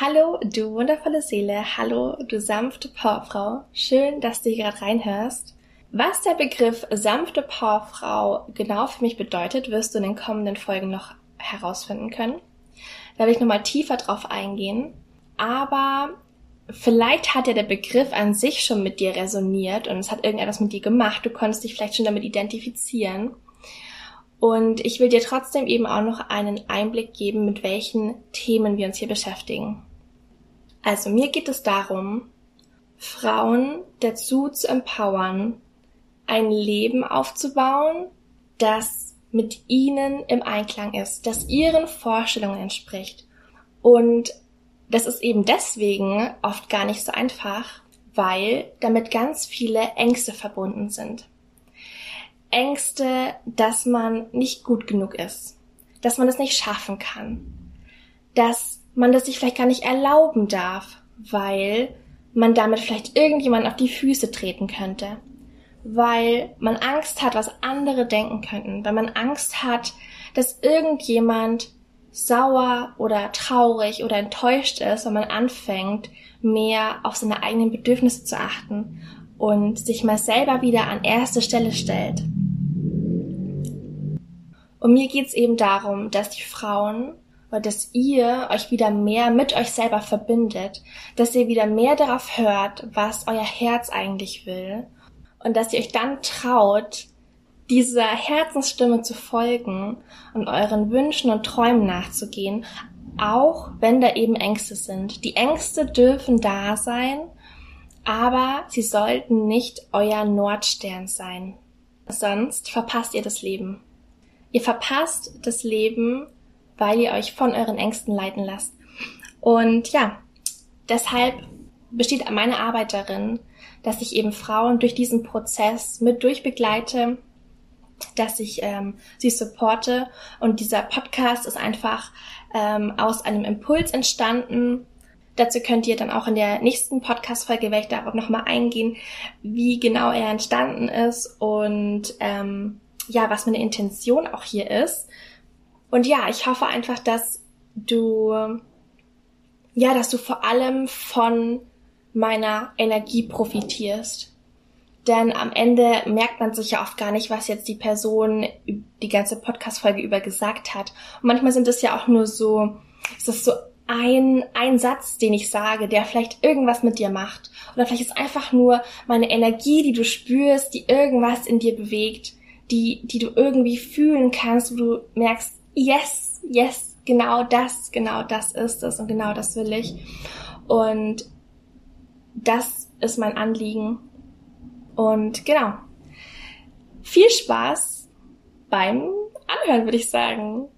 Hallo, du wundervolle Seele. Hallo, du sanfte Powerfrau. Schön, dass du hier gerade reinhörst. Was der Begriff sanfte Powerfrau genau für mich bedeutet, wirst du in den kommenden Folgen noch herausfinden können. Da will ich nochmal tiefer drauf eingehen. Aber vielleicht hat ja der Begriff an sich schon mit dir resoniert und es hat irgendetwas mit dir gemacht. Du konntest dich vielleicht schon damit identifizieren. Und ich will dir trotzdem eben auch noch einen Einblick geben, mit welchen Themen wir uns hier beschäftigen. Also mir geht es darum, Frauen dazu zu empowern, ein Leben aufzubauen, das mit ihnen im Einklang ist, das ihren Vorstellungen entspricht. Und das ist eben deswegen oft gar nicht so einfach, weil damit ganz viele Ängste verbunden sind. Ängste, dass man nicht gut genug ist, dass man es nicht schaffen kann, dass man das sich vielleicht gar nicht erlauben darf, weil man damit vielleicht irgendjemand auf die Füße treten könnte, weil man Angst hat, was andere denken könnten, weil man Angst hat, dass irgendjemand sauer oder traurig oder enttäuscht ist, wenn man anfängt, mehr auf seine eigenen Bedürfnisse zu achten und sich mal selber wieder an erste Stelle stellt. Und mir geht's eben darum, dass die Frauen oder dass ihr euch wieder mehr mit euch selber verbindet, dass ihr wieder mehr darauf hört, was euer Herz eigentlich will und dass ihr euch dann traut, dieser Herzensstimme zu folgen und euren Wünschen und Träumen nachzugehen, auch wenn da eben Ängste sind. Die Ängste dürfen da sein, aber sie sollten nicht euer Nordstern sein. Sonst verpasst ihr das Leben. Ihr verpasst das Leben, weil ihr euch von euren Ängsten leiten lasst. Und ja, deshalb besteht meine Arbeit darin, dass ich eben Frauen durch diesen Prozess mit durchbegleite, dass ich ähm, sie supporte. Und dieser Podcast ist einfach ähm, aus einem Impuls entstanden. Dazu könnt ihr dann auch in der nächsten Podcast-Folge, werde ich darauf nochmal eingehen, wie genau er entstanden ist und ähm, ja, was meine Intention auch hier ist. Und ja, ich hoffe einfach, dass du, ja, dass du vor allem von meiner Energie profitierst. Denn am Ende merkt man sich ja oft gar nicht, was jetzt die Person die ganze Podcast-Folge über gesagt hat. Und manchmal sind es ja auch nur so, es ist so ein, ein Satz, den ich sage, der vielleicht irgendwas mit dir macht. Oder vielleicht ist einfach nur meine Energie, die du spürst, die irgendwas in dir bewegt die, die du irgendwie fühlen kannst, wo du merkst, yes, yes, genau das, genau das ist es und genau das will ich. Und das ist mein Anliegen. Und genau. Viel Spaß beim Anhören, würde ich sagen.